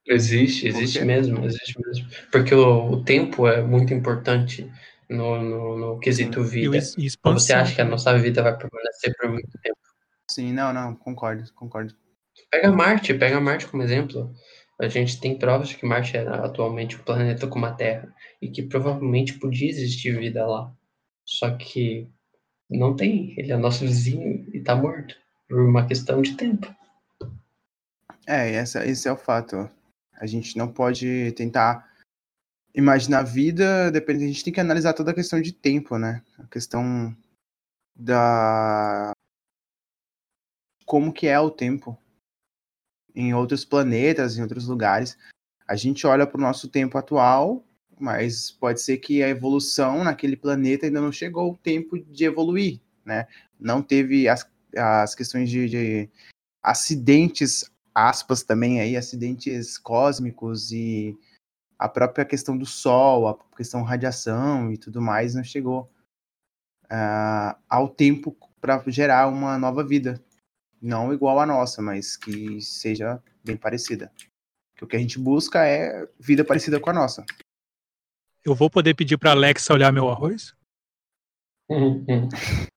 Existe, existe mesmo, existe mesmo. Porque o, o tempo é muito importante no, no, no quesito
E, o
vida.
e expansão.
você acha que a nossa vida vai permanecer por muito tempo?
Sim, não, não, concordo, concordo.
Pega Marte, pega Marte como exemplo. A gente tem provas de que Marte é atualmente um planeta como a Terra e que provavelmente podia existir vida lá. Só que não tem. Ele é nosso vizinho e tá morto por uma questão de tempo.
É, essa, esse é o fato. A gente não pode tentar imaginar vida, depende, a gente tem que analisar toda a questão de tempo, né? A questão da como que é o tempo em outros planetas, em outros lugares. A gente olha para o nosso tempo atual, mas pode ser que a evolução naquele planeta ainda não chegou o tempo de evoluir, né? Não teve as, as questões de, de acidentes aspas também aí, acidentes cósmicos e a própria questão do Sol, a questão radiação e tudo mais não chegou ah, ao tempo para gerar uma nova vida. Não igual à nossa, mas que seja bem parecida. Que o que a gente busca é vida parecida com a nossa.
Eu vou poder pedir pra Alexa olhar meu arroz? *laughs*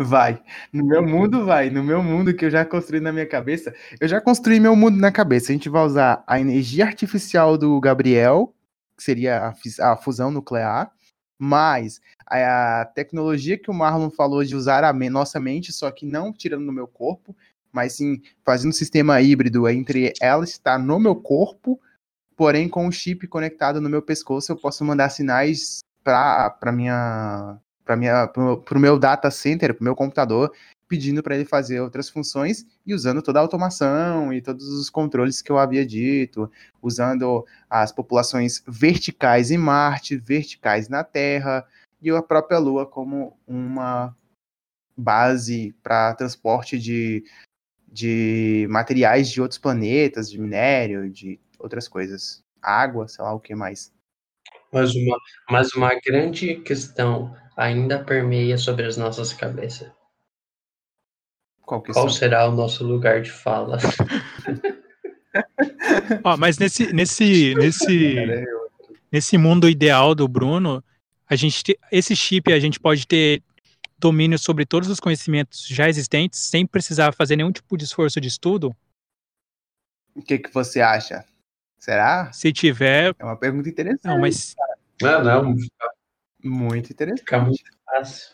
Vai. No meu mundo, vai. No meu mundo que eu já construí na minha cabeça. Eu já construí meu mundo na cabeça. A gente vai usar a energia artificial do Gabriel, que seria a fusão nuclear, mais a tecnologia que o Marlon falou de usar a nossa mente, só que não tirando do meu corpo, mas sim fazendo um sistema híbrido entre ela estar no meu corpo, porém com o chip conectado no meu pescoço, eu posso mandar sinais para minha para minha para o meu data center, para o meu computador, pedindo para ele fazer outras funções e usando toda a automação e todos os controles que eu havia dito, usando as populações verticais em Marte, verticais na Terra e a própria Lua como uma base para transporte de, de materiais de outros planetas, de minério, de outras coisas. Água, sei lá o que mais.
Mas uma, mas uma grande questão ainda permeia sobre as nossas cabeças.
Qual que
Qual será o nosso lugar de fala? *laughs*
Ó, mas nesse, nesse, nesse,
Cara,
nesse mundo ideal do Bruno, a gente te- esse chip a gente pode ter domínio sobre todos os conhecimentos já existentes sem precisar fazer nenhum tipo de esforço de estudo.
O que, que você acha? Será?
Se tiver,
É uma pergunta interessante.
não, mas
Não, não,
Muito interessante.
fica muito fácil.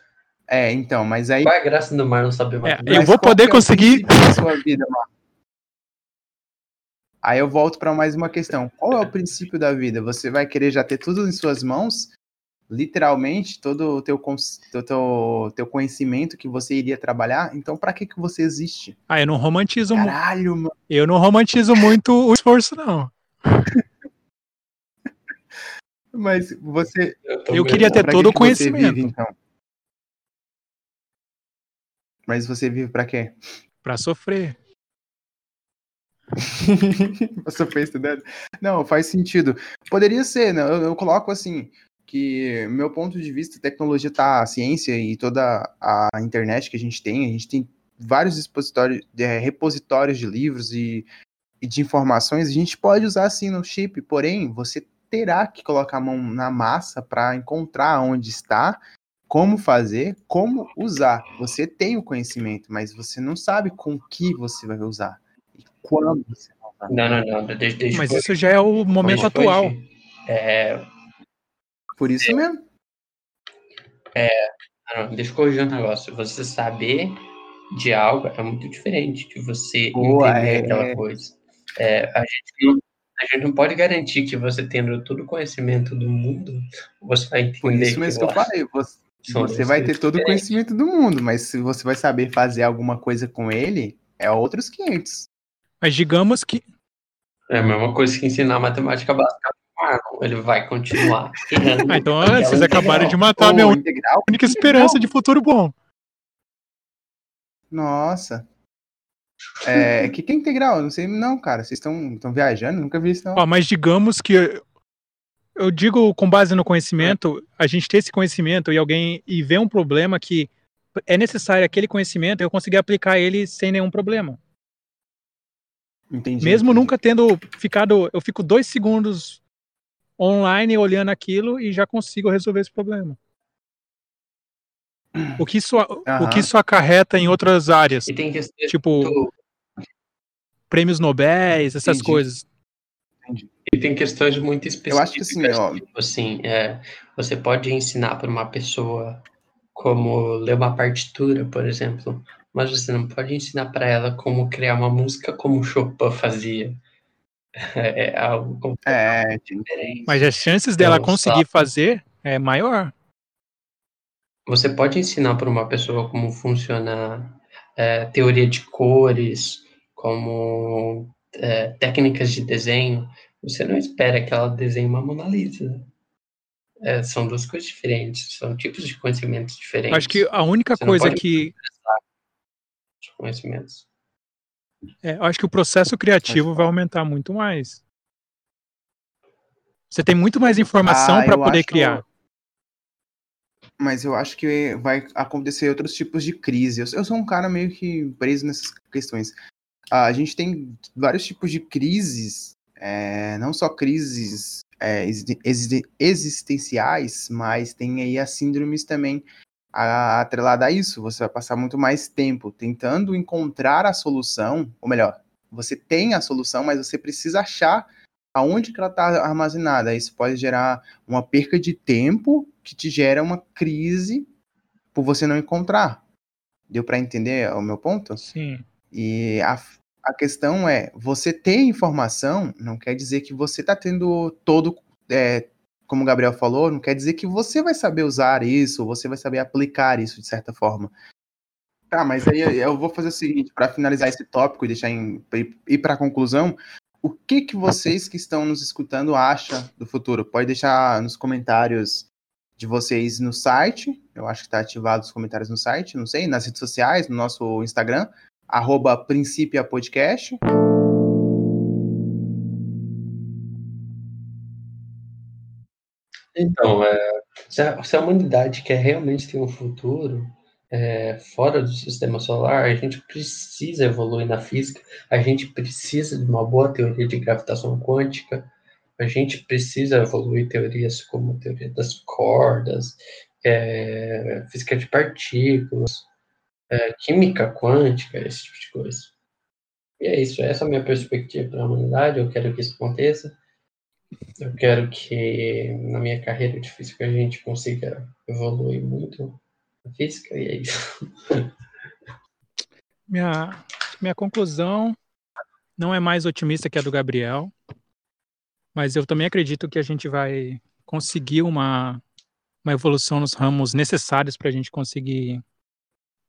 É, então, mas aí.
Qual é a graça do mar não saber
É,
matemática?
eu vou poder
é
conseguir-
vida? Aí eu volto para mais uma questão. Qual é o princípio da vida? Você vai querer já ter tudo em suas mãos? Literalmente, todo o teu, teu, teu, teu conhecimento que você iria trabalhar? Então, para que, que você existe?
ah, eu não romantizo, mu-
Caralho, mano.
eu não romantizo muito o esforço não. *laughs*
Mas você.
Eu
também
queria ter
pra
todo
que
o conhecimento.
vive, então? Mas você vive para quê?
Pra sofrer. *laughs*
Você foi estudando? Não, faz sentido. Poderia ser, né? Eu, eu coloco assim, que meu ponto de vista, tecnologia tá, a ciência e toda a internet que a gente tem, a gente tem vários expositórios, é, repositórios de livros e, e de informações, a gente pode usar assim no chip, porém, você terá que colocar a mão na massa para encontrar onde está, como fazer, como usar. Você tem o conhecimento, mas você não sabe com que você vai usar. E quando você vai usar.
Não, não, não. Deixa, deixa
Mas isso já é o momento atual.
É,
Por isso mesmo.
não, deixa eu corrigir um negócio. Você saber de algo é muito diferente de você
Boa,
entender
é.
aquela coisa. É, a, gente não, a gente não pode garantir que você tendo todo o conhecimento do mundo, você vai entender
Por isso mesmo que eu falei. Você,
São
você vai ter
coisas
todo o conhecimento do mundo, mas se você vai saber fazer alguma coisa com ele, é outros 500.
Mas digamos que
É a mesma coisa que ensinar matemática básica. Ele vai continuar. *laughs*
Ah, então ah,
aquela
vocês acabaram de
integral.
matar a minha
integral.
única esperança de futuro bom.
Nossa. É, que que é integral? Eu não sei, não, cara. Vocês estão viajando? Nunca vi isso, não.
Ó, mas digamos que eu digo com base no conhecimento, a gente ter esse conhecimento e alguém e ver um problema que é necessário aquele conhecimento, eu conseguir aplicar ele sem nenhum problema.
Entendi.
Mesmo
entendi.
nunca tendo ficado, eu fico dois segundos online olhando aquilo e já consigo resolver esse problema. O que isso, o
Aham.
que isso acarreta em outras áreas,
E
tipo prêmios Nobel, essas
Entendi.
coisas.
E tem questões muito específicas.
Eu acho que assim, ó.
tipo assim, é, você pode ensinar para uma pessoa como ler uma partitura, por exemplo, mas você não pode ensinar para ela como criar uma música como Chopin fazia. *laughs* É, algo
É,
diferente.
Mas as chances dela
Eu
conseguir fazer é maior.
Você pode ensinar para uma pessoa como funciona é, teoria de cores, como é, técnicas de desenho. Você não espera que ela desenhe uma Mona Lisa. É, são duas coisas diferentes, são tipos de conhecimentos diferentes.
Acho que a única
Você
coisa que
conhecimentos.
É, eu acho que o processo criativo vai aumentar muito mais. Você tem muito mais informação
Ah,
para poder criar.
Mas eu acho que vai acontecer outros tipos de crise. Eu, eu sou um cara meio que preso nessas questões. Ah, a gente tem vários tipos de crises, é, não só crises é, exi- exi- existenciais, mas tem aí as síndromes também atrelada a isso. Você vai passar muito mais tempo tentando encontrar a solução, ou melhor, você tem a solução, mas você precisa achar aonde que ela está armazenada. Isso pode gerar uma perca de tempo que te gera uma crise por você não encontrar. Deu para entender o meu ponto?
Sim.
E a, a questão é, você ter informação não quer dizer que você está tendo todo, é, como o Gabriel falou, não quer dizer que você vai saber usar isso, você vai saber aplicar isso de certa forma. Tá, mas aí eu vou fazer o seguinte, para finalizar esse tópico e deixar em, ir para a conclusão, o que que vocês que estão nos escutando acham do futuro? Pode deixar nos comentários de vocês no site, eu acho que está ativado os comentários no site, não sei, nas redes sociais, no nosso Instagram, arroba Princípio Podcast.
Então, é, se, a, se a humanidade quer realmente ter um futuro é, fora do sistema solar, a gente precisa evoluir na física, a gente precisa de uma boa teoria de gravitação quântica, a gente precisa evoluir teorias como a teoria das cordas, é, física de partículas, é, química quântica, esse tipo de coisa. E é isso, essa é a minha perspectiva para a humanidade, eu quero que isso aconteça. Eu quero que na minha carreira de física a gente consiga evoluir muito na física e é isso. *laughs*
Minha, minha conclusão não é mais otimista que a do Gabriel, mas eu também acredito que a gente vai conseguir uma, uma evolução nos ramos necessários para a gente conseguir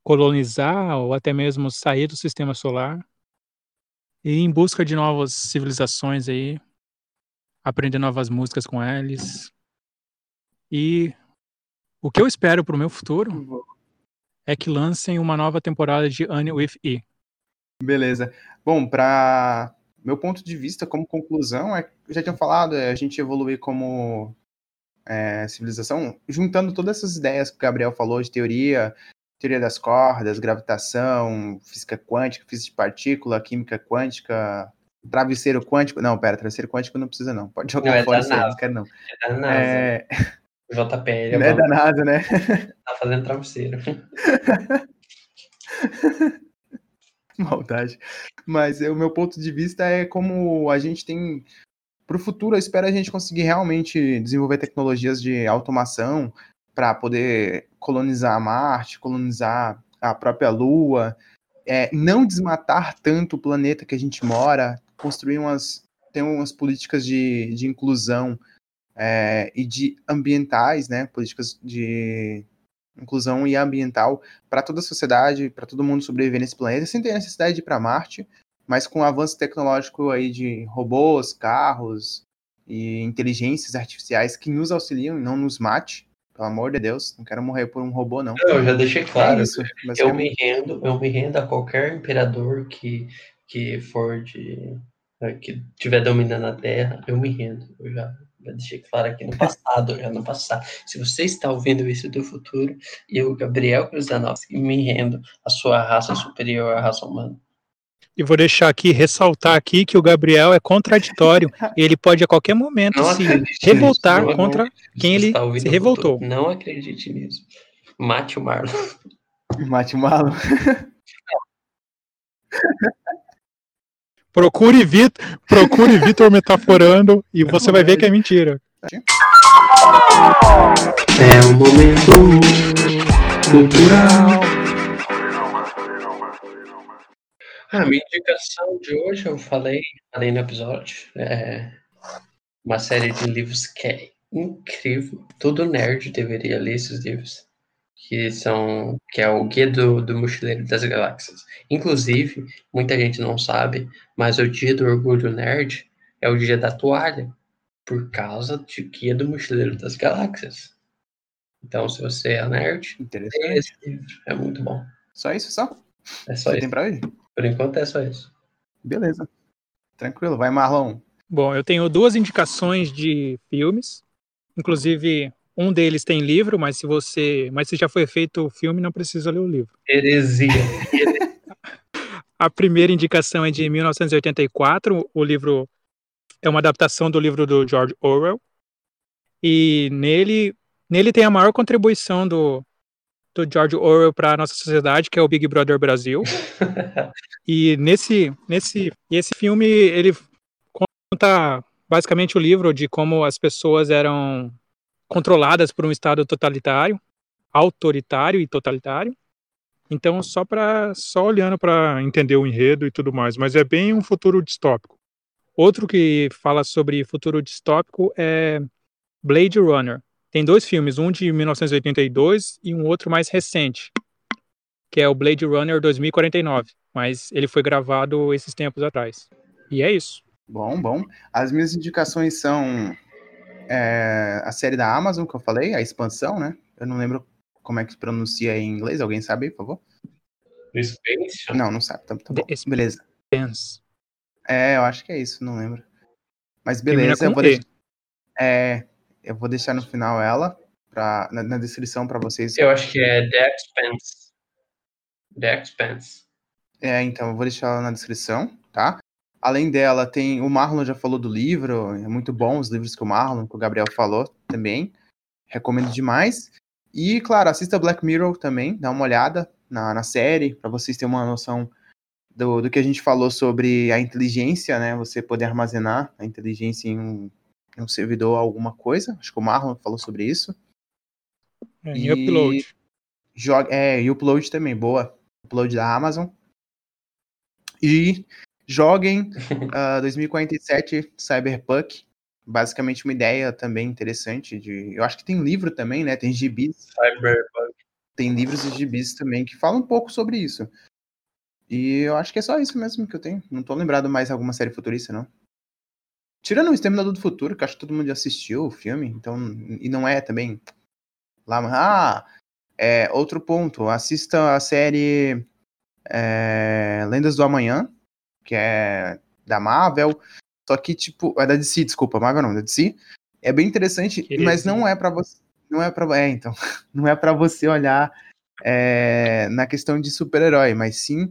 colonizar ou até mesmo sair do sistema solar e em busca de novas civilizações aí, aprender novas músicas com eles. E o que eu espero para o meu futuro é que lancem uma nova temporada de Annie with E.
Beleza. Bom, para meu ponto de vista, como conclusão, é, já tinha falado, é a gente evoluir como é, civilização, juntando todas essas ideias que o Gabriel falou de teoria, teoria das cordas, gravitação, física quântica, física de partícula, química quântica, travesseiro quântico. Não, pera, travesseiro quântico não precisa, não. Pode jogar
Não, é
fora não quero não.
É da NASA.
É,
JPL é,
não é
bom,
da NASA, né? *laughs*
tá fazendo travesseiro. *laughs*
Maldade. Mas é, o meu ponto de vista é como a gente tem. Para o futuro, eu espero a gente conseguir realmente desenvolver tecnologias de automação para poder colonizar Marte, colonizar a própria Lua, é, não desmatar tanto o planeta que a gente mora, construir umas. ter umas políticas de, de inclusão é, e de ambientais, né? Políticas de inclusão e ambiental para toda a sociedade, para todo mundo sobreviver nesse planeta, sem ter necessidade de ir para Marte, mas com o avanço tecnológico aí de robôs, carros e inteligências artificiais que nos auxiliam e não nos mate. Pelo amor de Deus, não quero morrer por um robô, não.
Eu já deixei claro.
É isso,
Eu me rendo, eu me rendo a qualquer imperador que, que for de. eh, que estiver dominando a Terra, eu me rendo. Eu já, já deixei claro aqui no passado, já no passado. Se você está ouvindo isso do futuro, eu, Gabriel Kruzanowski, me rendo à sua raça superior à raça humana.
E vou deixar aqui, ressaltar aqui que o Gabriel é contraditório. ele pode a qualquer momento
Não
se revoltar
nisso, não-
contra quem
Você
ele se
o
revoltou.
Não acredite nisso. Mate o Marlon.
Mate o Malo.
Procure Vitor, procure Vitor metaforando e você vai ver que é mentira.
É um momento cultural. A minha indicação de hoje, eu falei, falei no episódio, é uma série de livros que é incrível. Todo nerd deveria ler esses livros. Que são, que é o Guia do, do Mochileiro das Galáxias. Inclusive, muita gente não sabe, mas o Dia do Orgulho Nerd é o dia da toalha, por causa de Guia do Mochileiro das Galáxias. Então, se você é nerd, esse livro. É muito bom.
Só isso, só?
É só
Você
isso.
tem pra hoje?
Por enquanto é só isso.
Beleza. Tranquilo. Vai, Marlon.
Bom, eu tenho duas indicações de filmes. Inclusive, um deles tem livro, mas se você, mas se já foi feito o filme, não precisa ler o livro.
Heresia. *laughs*
A primeira indicação é de 1984. O livro é uma adaptação do livro do George Orwell. E nele, nele tem a maior contribuição do, do George Orwell para a nossa sociedade, que é o Big Brother Brasil. *laughs* E nesse, nesse, esse filme ele conta basicamente o livro de como as pessoas eram controladas por um estado totalitário, autoritário e totalitário. Então, só para só olhando para entender o enredo e tudo mais, mas é bem um futuro distópico. Outro que fala sobre futuro distópico é Blade Runner. Tem dois filmes, um de 1982 e um outro mais recente, que é o Blade Runner 2049, mas ele foi gravado esses tempos atrás. E é isso.
Bom, bom. As minhas indicações são é, a série da Amazon que eu falei, a expansão, né? Eu não lembro como é que se pronuncia em inglês. Alguém sabe aí, por favor?
Expansion.
Não, não sabe. Tá, tá bom. Beleza. É, eu acho que é isso, não lembro. Mas beleza, eu vou, deixar, é, eu vou deixar no final ela pra, na, na descrição para vocês.
Eu acho que é The Expanse. The Expanse.
É, então, eu vou deixar ela na descrição, tá? Além dela, tem. O Marlon já falou do livro, é muito bom os livros que o Marlon, que o Gabriel falou também. Recomendo demais. E, claro, assista Black Mirror também, dá uma olhada na, na série, para vocês terem uma noção do, do que a gente falou sobre a inteligência, né? Você poder armazenar a inteligência em um, um servidor, alguma coisa. Acho que o Marlon falou sobre isso.
É,
E-
upload.
Joga, é, e upload também, boa. Upload da Amazon. E joguem *laughs* ah, 2047 Cyberpunk. Basicamente uma ideia também interessante de. Eu acho que tem livro também, né? Tem gibis,
Cyberpunk.
tem livros e gibis também que falam um pouco sobre isso. E eu acho que é só isso mesmo que eu tenho. Não tô lembrado mais alguma série futurista, não. Tirando o Exterminador do Futuro, que acho que todo mundo já assistiu o filme, então. E não é também. Lá, ah, é, outro ponto. Assista a série é, Lendas do Amanhã, que é da Marvel. Só que, tipo, é da DC, desculpa, Marvel não, da DC. É bem interessante,
Que
mas não é pra você. Não é para É, então. *laughs* Não é pra você olhar é, na questão de super-herói, mas sim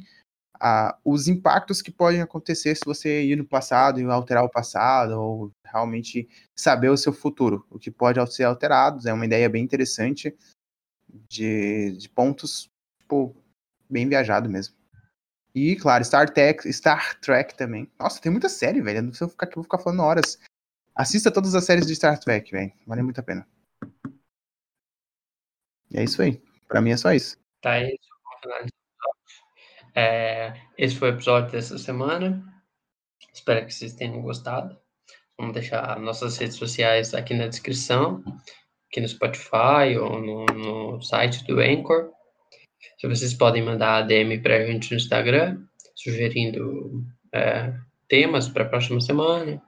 a- os impactos que podem acontecer se você ir no passado e alterar o passado, ou realmente saber o seu futuro. O que pode ser alterado. É uma ideia bem interessante de, de pontos, tipo, bem viajado mesmo. E, claro, Star Trek, Star Trek também. Nossa, tem muita série, velho. Não sei ficar aqui, vou ficar falando horas. Assista todas as séries de Star Trek, velho. Vale muito a pena. E é isso aí. Pra mim é só isso.
Tá isso. vamos finalizar o episódio. É, esse foi o episódio dessa semana. Espero que vocês tenham gostado. Vamos deixar nossas redes sociais aqui na descrição, aqui no Spotify ou no, no site do Anchor. Se vocês podem mandar ADM para a gente no Instagram, sugerindo é, temas para a próxima semana,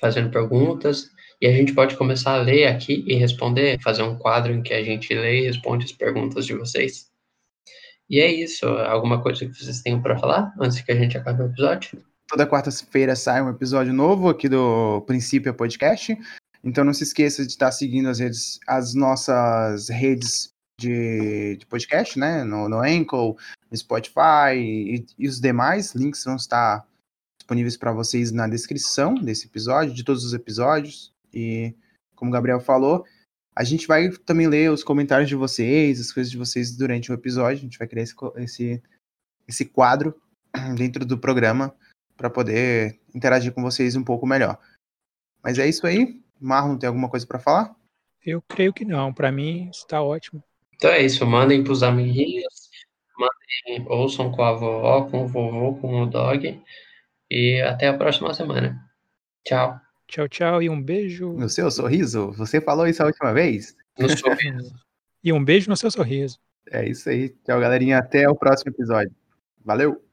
fazendo perguntas. E a gente pode começar a ler aqui e responder, fazer um quadro em que a gente lê e responde as perguntas de vocês. E é isso. Alguma coisa que vocês tenham para falar antes que a gente acabe o episódio?
Toda quarta-feira sai um episódio novo aqui do Princípio Podcast. Então não se esqueça de estar seguindo as, redes, as nossas redes de, de podcast, né? No, no Anchor, no Spotify e, e os demais. Links vão estar disponíveis para vocês na descrição desse episódio, de todos os episódios. E como o Gabriel falou, a gente vai também ler os comentários de vocês, as coisas de vocês durante o episódio. A gente vai criar esse, esse, esse quadro *clears throat* dentro do programa para poder interagir com vocês um pouco melhor. Mas é isso aí. Marlon, tem alguma coisa para falar?
Eu creio que não. Para mim está ótimo.
Então é isso. Mandem para os amiguinhos, mandem, ouçam com a vovó, com o vovô, com o dog. E até a próxima semana. Tchau.
Tchau, tchau e um beijo.
No seu sorriso? Você falou isso a última vez?
No sorriso.
e um beijo no seu sorriso.
É isso aí. Tchau, galerinha. Até o próximo episódio. Valeu!